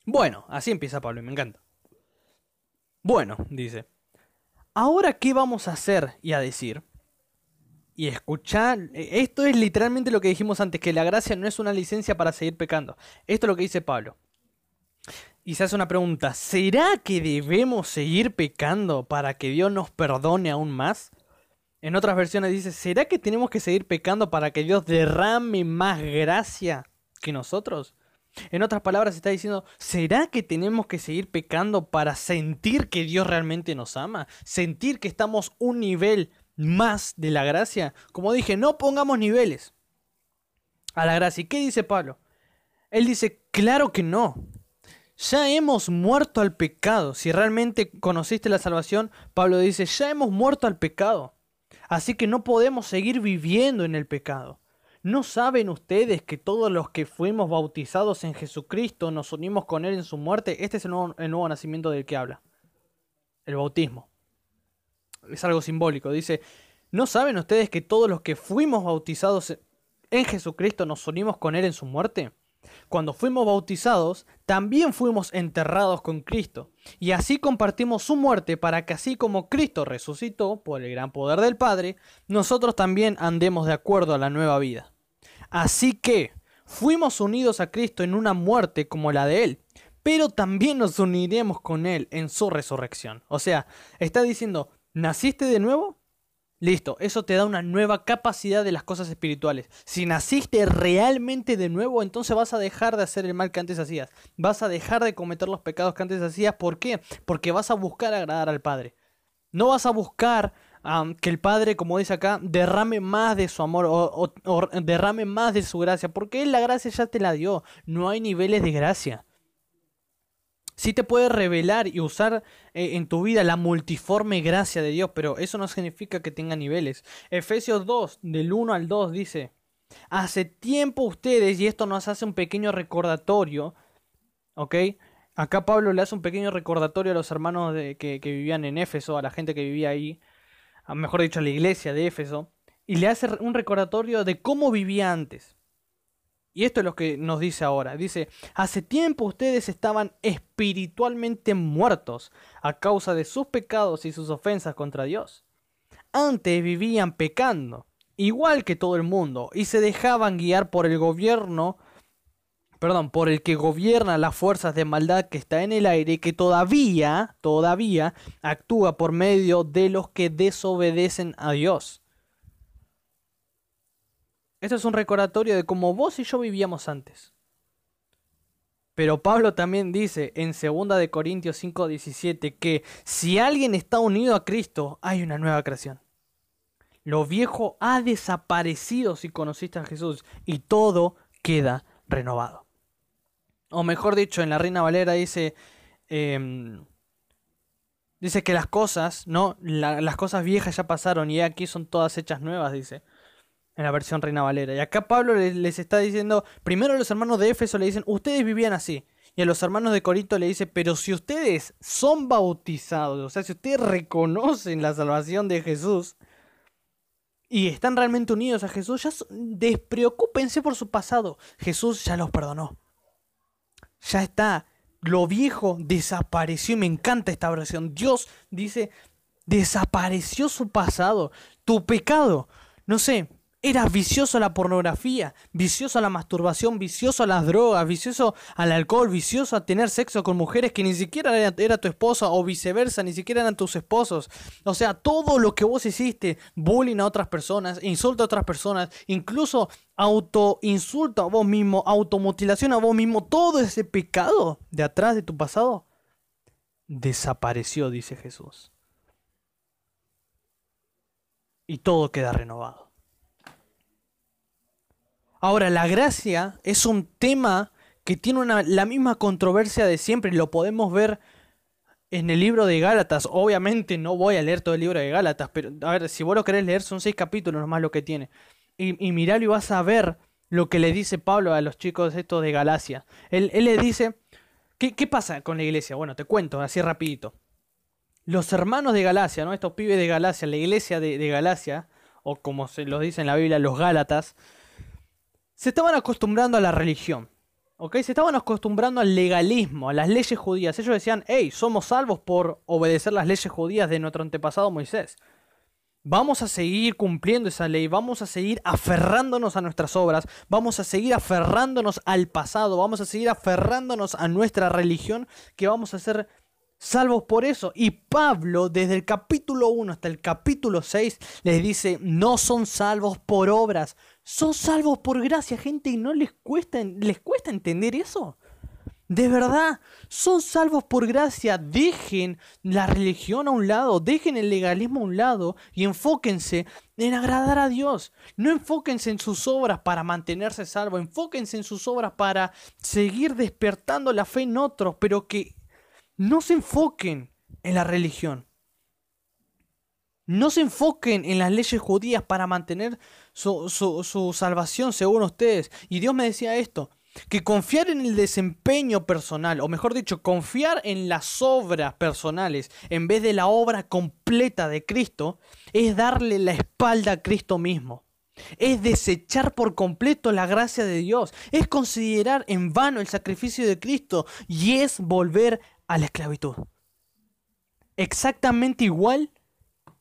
bueno, así empieza Pablo y me encanta. Bueno, dice, ahora qué vamos a hacer y a decir? Y escuchar, esto es literalmente lo que dijimos antes, que la gracia no es una licencia para seguir pecando. Esto es lo que dice Pablo. Y se hace una pregunta, ¿será que debemos seguir pecando para que Dios nos perdone aún más? En otras versiones dice, ¿será que tenemos que seguir pecando para que Dios derrame más gracia que nosotros? En otras palabras está diciendo, ¿será que tenemos que seguir pecando para sentir que Dios realmente nos ama? Sentir que estamos un nivel más de la gracia. Como dije, no pongamos niveles a la gracia. ¿Y qué dice Pablo? Él dice, claro que no. Ya hemos muerto al pecado. Si realmente conociste la salvación, Pablo dice, ya hemos muerto al pecado. Así que no podemos seguir viviendo en el pecado. ¿No saben ustedes que todos los que fuimos bautizados en Jesucristo nos unimos con Él en su muerte? Este es el nuevo, nacimiento del que habla. El bautismo. Es algo simbólico. Dice, ¿no saben ustedes que todos los que fuimos bautizados en Jesucristo nos unimos con Él en su muerte? Cuando fuimos bautizados, también fuimos enterrados con Cristo, y así compartimos su muerte para que así como Cristo resucitó por el gran poder del Padre, nosotros también andemos de acuerdo a la nueva vida. Así que, fuimos unidos a Cristo en una muerte como la de Él, pero también nos uniremos con Él en su resurrección. O sea, está diciendo, ¿naciste de nuevo? Listo, eso te da una nueva capacidad de las cosas espirituales. Si naciste realmente de nuevo, entonces vas a dejar de hacer el mal que antes hacías. Vas a dejar de cometer los pecados que antes hacías. ¿Por qué? Porque vas a buscar agradar al Padre. No vas a buscar que el Padre, como dice acá, derrame más de su amor o, derrame más de su gracia. Porque Él la gracia ya te la dio. No hay niveles de gracia sí te puede revelar y usar eh, en tu vida la multiforme gracia de Dios, pero eso no significa que tenga niveles. Efesios 2, del 1 al 2 dice, hace tiempo ustedes, y esto nos hace un pequeño recordatorio, ¿ok? Acá Pablo le hace un pequeño recordatorio a los hermanos de, que, que vivían en Éfeso, a la gente que vivía ahí, mejor dicho, a la iglesia de Éfeso, y le hace un recordatorio de cómo vivía antes. Y esto es lo que nos dice ahora. Dice, hace tiempo ustedes estaban espiritualmente muertos a causa de sus pecados y sus ofensas contra Dios. Antes vivían pecando, igual que todo el mundo, y se dejaban guiar por el gobierno, perdón, por el que gobierna las fuerzas de maldad que está en el aire y que todavía, todavía actúa por medio de los que desobedecen a Dios. Esto es un recordatorio de cómo vos y yo vivíamos antes. Pero Pablo también dice en 2 de Corintios 5:17 que si alguien está unido a Cristo, hay una nueva creación. Lo viejo ha desaparecido si conociste a Jesús y todo queda renovado. O mejor dicho, en la Reina Valera dice, em, dice que las cosas, no, las cosas viejas ya pasaron y aquí son todas hechas nuevas, dice en la versión Reina Valera. Y acá Pablo les, está diciendo, primero a los hermanos de Éfeso le dicen, ustedes vivían así. Y a los hermanos de Corinto le dice, pero si ustedes son bautizados, o sea, si ustedes reconocen la salvación de Jesús y están realmente unidos a Jesús, ya despreocúpense por su pasado. Jesús ya los perdonó. Ya está. Lo viejo desapareció y me encanta esta versión. Dios dice, desapareció su pasado, tu pecado. No sé, Eras vicioso a la pornografía, vicioso a la masturbación, vicioso a las drogas, vicioso al alcohol, vicioso a tener sexo con mujeres que ni siquiera era, tu esposa o viceversa, ni siquiera eran tus esposos. O sea, todo lo que vos hiciste, bullying a otras personas, insulto a otras personas, incluso autoinsulto a vos mismo, automutilación a vos mismo, todo ese pecado de atrás de tu pasado desapareció, dice Jesús. Y todo queda renovado. Ahora, la gracia es un tema que tiene la misma controversia de siempre. Lo podemos ver en el libro de Gálatas. Obviamente no voy a leer todo el libro de Gálatas, pero a ver, si vos lo querés leer, son seis capítulos nomás lo que tiene. Y, y miralo y vas a ver lo que le dice Pablo a los chicos estos de Galacia. Él, él les dice, ¿qué, ¿qué, pasa con la iglesia? Bueno, te cuento así rapidito. Los hermanos de Galacia, ¿no? Estos pibes de Galacia, la iglesia de, de Galacia, o como se los dice en la Biblia, los Gálatas, se estaban acostumbrando a la religión. ¿Ok? Se estaban acostumbrando al legalismo, a las leyes judías. Ellos decían, hey, somos salvos por obedecer las leyes judías de nuestro antepasado Moisés. Vamos a seguir cumpliendo esa ley, vamos a seguir aferrándonos a nuestras obras, vamos a seguir aferrándonos al pasado, vamos a seguir aferrándonos a nuestra religión, que vamos a ser salvos por eso. Y Pablo, desde el capítulo 1 hasta el capítulo 6, les dice, no son salvos por obras, son salvos por gracia, gente, y no les cuesta, les cuesta entender eso. De verdad, son salvos por gracia. Dejen la religión a un lado, dejen el legalismo a un lado y enfóquense en agradar a Dios. No enfóquense en sus obras para mantenerse salvos, enfóquense en sus obras para seguir despertando la fe en otros, pero que no se enfoquen en la religión. No se enfoquen en las leyes judías para mantener su, salvación según ustedes. Y Dios me decía esto, que confiar en el desempeño personal, o mejor dicho, confiar en las obras personales en vez de la obra completa de Cristo, es darle la espalda a Cristo mismo. Es desechar por completo la gracia de Dios. Es considerar en vano el sacrificio de Cristo. Y es volver a la esclavitud. Exactamente igual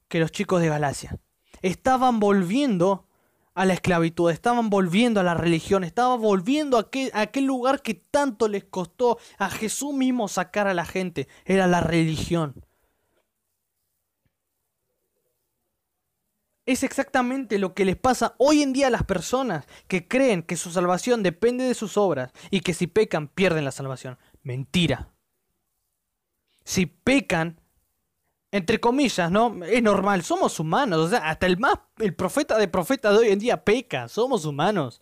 que los chicos de Galacia. Estaban volviendo a la esclavitud, estaban volviendo a la religión, estaban volviendo a aquel, a aquel lugar que tanto les costó a Jesús mismo sacar a la gente, era la religión. Es exactamente lo que les pasa hoy en día a las personas que creen que su salvación depende de sus obras y que si pecan pierden la salvación. Mentira. Si pecan, entre comillas, ¿no? Es normal, somos humanos, o sea, hasta el más el profeta de profeta de hoy en día peca, somos humanos.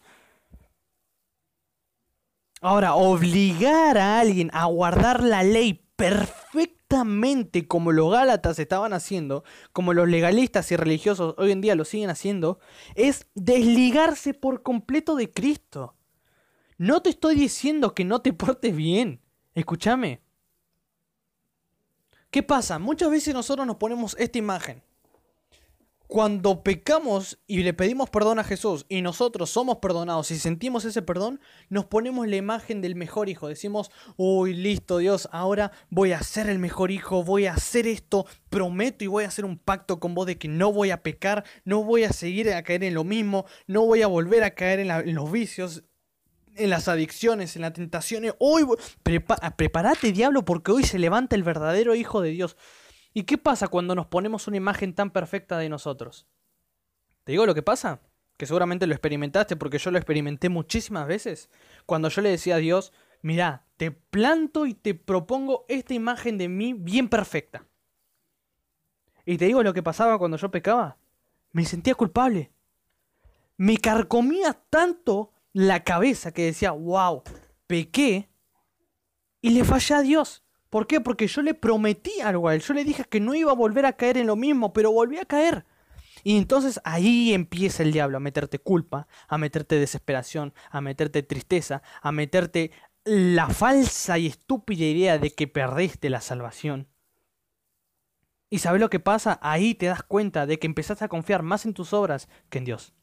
Ahora, obligar a alguien a guardar la ley perfectamente como los Gálatas estaban haciendo, como los legalistas y religiosos hoy en día lo siguen haciendo, es desligarse por completo de Cristo. No te estoy diciendo que no te portes bien. Escúchame. ¿Qué pasa? Muchas veces nosotros nos ponemos esta imagen. Cuando pecamos y le pedimos perdón a Jesús y nosotros somos perdonados y sentimos ese perdón, nos ponemos la imagen del mejor hijo. Decimos, uy, listo Dios, ahora voy a ser el mejor hijo, voy a hacer esto, prometo y voy a hacer un pacto con vos de que no voy a pecar, no voy a seguir a caer en lo mismo, no voy a volver a caer en, los vicios en las adicciones, en las tentaciones. Hoy, prepárate, diablo, porque hoy se levanta el verdadero Hijo de Dios. ¿Y qué pasa cuando nos ponemos una imagen tan perfecta de nosotros? ¿Te digo lo que pasa? Que seguramente lo experimentaste porque yo lo experimenté muchísimas veces. Cuando yo le decía a Dios, mira, te planto y te propongo esta imagen de mí bien perfecta. Y te digo lo que pasaba cuando yo pecaba. Me sentía culpable. Me carcomía tanto la cabeza que decía, wow, pequé y le fallé a Dios. ¿Por qué? Porque yo le prometí algo a él. Yo le dije que no iba a volver a caer en lo mismo, pero volví a caer. Y entonces ahí empieza el diablo a meterte culpa, a meterte desesperación, a meterte tristeza, a meterte la falsa y estúpida idea de que perdiste la salvación. ¿Y sabes lo que pasa? Ahí te das cuenta de que empezás a confiar más en tus obras que en Dios.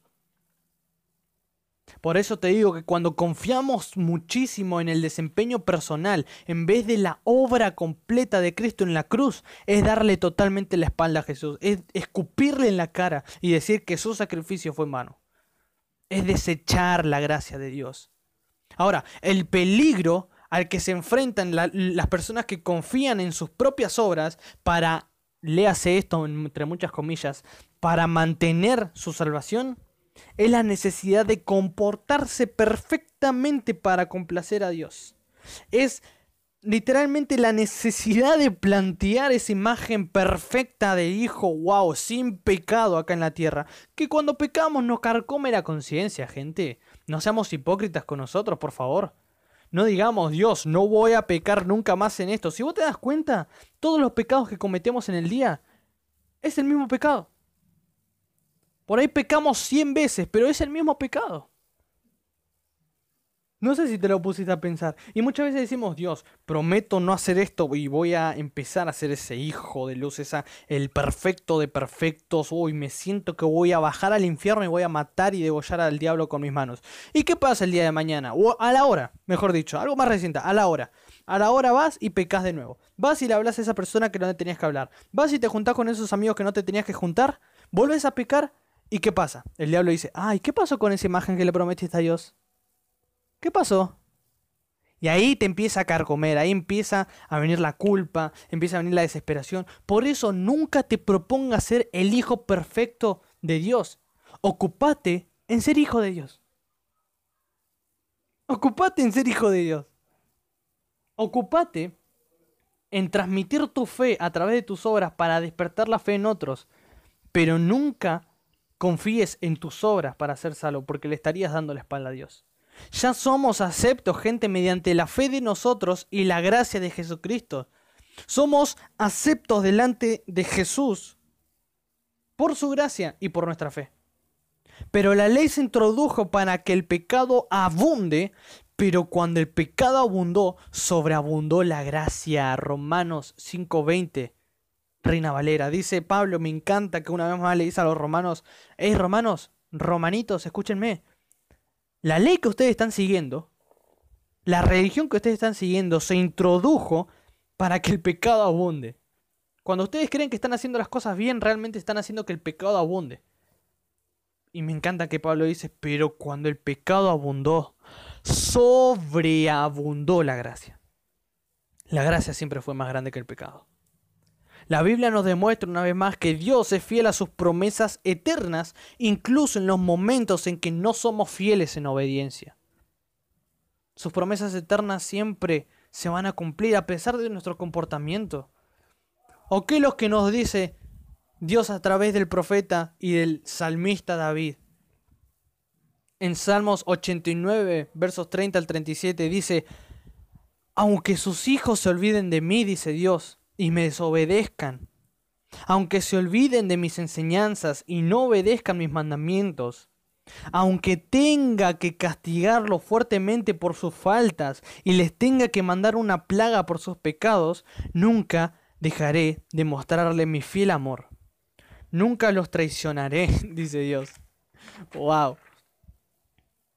Por eso te digo que cuando confiamos muchísimo en el desempeño personal, en vez de la obra completa de Cristo en la cruz, es darle totalmente la espalda a Jesús, es escupirle en la cara y decir que su sacrificio fue en vano. Es desechar la gracia de Dios. Ahora, el peligro al que se enfrentan las personas que confían en sus propias obras para, léase esto entre muchas comillas, para mantener su salvación, es la necesidad de comportarse perfectamente para complacer a Dios. Es literalmente la necesidad de plantear esa imagen perfecta de hijo, wow, sin pecado acá en la tierra. Que cuando pecamos nos carcome la conciencia, gente. No seamos hipócritas con nosotros, por favor. No digamos, Dios, no voy a pecar nunca más en esto. Si vos te das cuenta, todos los pecados que cometemos en el día es el mismo pecado. Por ahí pecamos 100 veces, pero es el mismo pecado. No sé si te lo pusiste a pensar. Y muchas veces decimos, Dios, prometo no hacer esto y voy a empezar a ser ese hijo de luz, esa, el perfecto de perfectos. Uy, me siento que voy a bajar al infierno y voy a matar y degollar al diablo con mis manos. ¿Y qué pasa el día de mañana? O a la hora, mejor dicho, algo más reciente, a la hora. A la hora vas y pecas de nuevo. Vas y le hablas a esa persona que no te tenías que hablar. Vas y te juntás con esos amigos que no te tenías que juntar. Vuelves a pecar ¿Y qué pasa? El diablo dice, ay, ¿qué pasó con esa imagen que le prometiste a Dios? ¿Qué pasó? Y ahí te empieza a carcomer, ahí empieza a venir la culpa, empieza a venir la desesperación. Por eso nunca te propongas ser el hijo perfecto de Dios. Ocupate en ser hijo de Dios. Ocupate en ser hijo de Dios. Ocupate en transmitir tu fe a través de tus obras para despertar la fe en otros. Pero nunca confíes en tus obras para ser salvo, porque le estarías dando la espalda a Dios. Ya somos aceptos, gente, mediante la fe de nosotros y la gracia de Jesucristo. Somos aceptos delante de Jesús por su gracia y por nuestra fe. Pero la ley se introdujo para que el pecado abunde, pero cuando el pecado abundó, sobreabundó la gracia. Romanos 5:20. Reina Valera. Dice Pablo, me encanta que una vez más le dice a los romanos, hey romanos, romanitos, escúchenme. La ley que ustedes están siguiendo, la religión que ustedes están siguiendo, se introdujo para que el pecado abunde. Cuando ustedes creen que están haciendo las cosas bien, realmente están haciendo que el pecado abunde. Y me encanta que Pablo dice, pero cuando el pecado abundó, sobreabundó la gracia. La gracia siempre fue más grande que el pecado. La Biblia nos demuestra una vez más que Dios es fiel a sus promesas eternas, incluso en los momentos en que no somos fieles en obediencia. Sus promesas eternas siempre se van a cumplir a pesar de nuestro comportamiento. ¿O qué es lo que nos dice Dios a través del profeta y del salmista David? En Salmos 89, versos 30 al 37 dice, aunque sus hijos se olviden de mí, dice Dios, y me desobedezcan, aunque se olviden de mis enseñanzas y no obedezcan mis mandamientos, aunque tenga que castigarlos fuertemente por sus faltas y les tenga que mandar una plaga por sus pecados, nunca dejaré de mostrarle mi fiel amor. Nunca los traicionaré, dice Dios. Wow.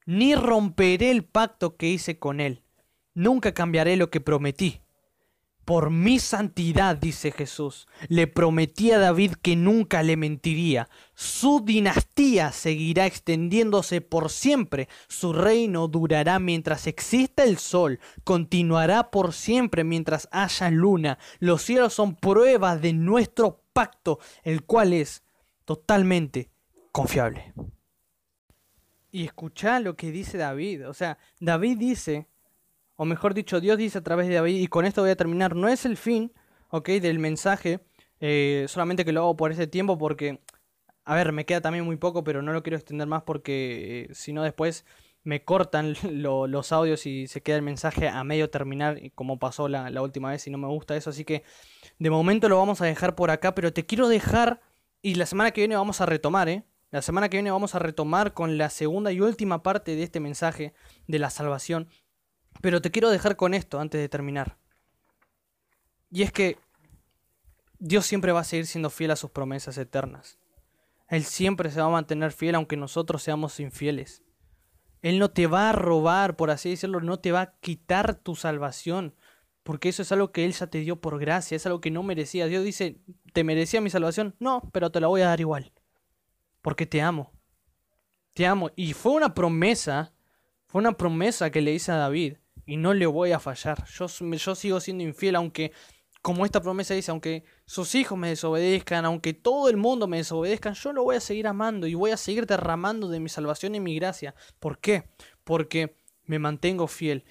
Ni romperé el pacto que hice con él. Nunca cambiaré lo que prometí. Por mi santidad, dice Jesús, le prometí a David que nunca le mentiría. Su dinastía seguirá extendiéndose por siempre. Su reino durará mientras exista el sol. Continuará por siempre mientras haya luna. Los cielos son pruebas de nuestro pacto, el cual es totalmente confiable. Y escucha lo que dice David. O sea, David dice o mejor dicho, Dios dice a través de David, y con esto voy a terminar, no es el fin, ¿ok? Del mensaje, eh, solamente que lo hago por ese tiempo porque, a ver, me queda también muy poco, pero no lo quiero extender más porque eh, si no después me cortan los audios y se queda el mensaje a medio terminar, como pasó la, la última vez y no me gusta eso, así que de momento lo vamos a dejar por acá, pero te quiero dejar, y la semana que viene vamos a retomar, ¿eh? La semana que viene vamos a retomar con la segunda y última parte de este mensaje de la salvación. Pero te quiero dejar con esto antes de terminar. Y es que Dios siempre va a seguir siendo fiel a sus promesas eternas. Él siempre se va a mantener fiel aunque nosotros seamos infieles. Él no te va a robar, por así decirlo, no te va a quitar tu salvación, porque eso es algo que Él ya te dio por gracia, es algo que no merecía. Dios dice, ¿te merecía mi salvación? No, pero te la voy a dar igual, porque te amo. Te amo. Y fue una promesa, fue una promesa que le hice a David y no le voy a fallar. Yo, yo sigo siendo infiel, aunque, como esta promesa dice, aunque sus hijos me desobedezcan, aunque todo el mundo me desobedezca, yo lo voy a seguir amando y voy a seguir derramando de mi salvación y mi gracia. ¿Por qué? Porque me mantengo fiel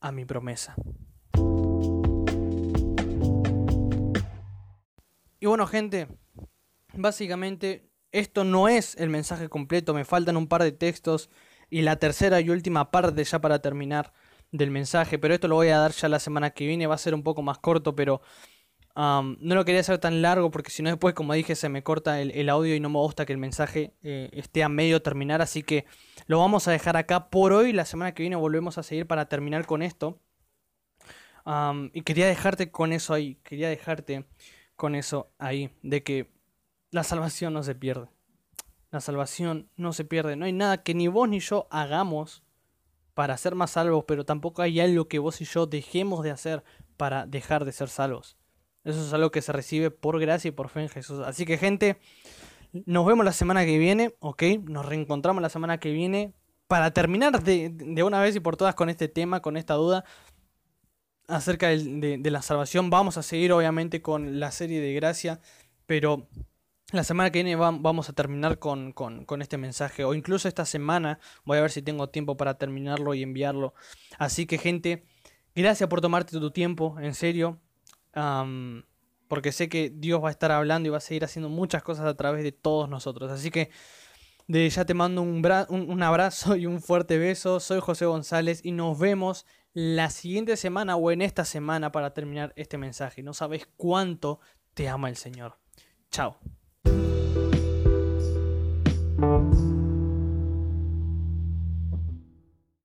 a mi promesa. Y bueno, gente, básicamente esto no es el mensaje completo, me faltan un par de textos y la tercera y última parte ya para terminar del mensaje, pero esto lo voy a dar ya la semana que viene, va a ser un poco más corto, pero no lo quería hacer tan largo porque si no después, como dije, se me corta el, audio y no me gusta que el mensaje eh, esté a medio terminar, así que lo vamos a dejar acá por hoy, la semana que viene volvemos a seguir para terminar con esto. y quería dejarte con eso ahí, quería dejarte con eso ahí, de que la salvación no se pierde. La salvación no se pierde. No hay nada que ni vos ni yo hagamos para ser más salvos, pero tampoco hay algo que vos y yo dejemos de hacer para dejar de ser salvos. Eso es algo que se recibe por gracia y por fe en Jesús. Así que gente, nos vemos la semana que viene, ¿ok? Nos reencontramos la semana que viene para terminar de, una vez y por todas con este tema, con esta duda acerca de, de la salvación. Vamos a seguir obviamente con la serie de gracia, pero la semana que viene vamos a terminar con, este mensaje, o incluso esta semana voy a ver si tengo tiempo para terminarlo y enviarlo. Así que gente, gracias por tomarte tu tiempo, en serio, porque sé que Dios va a estar hablando y va a seguir haciendo muchas cosas a través de todos nosotros. Así que de ya te mando un, un abrazo y un fuerte beso. Soy José González y nos vemos la siguiente semana o en esta semana para terminar este mensaje. No sabes cuánto te ama el Señor. Chao.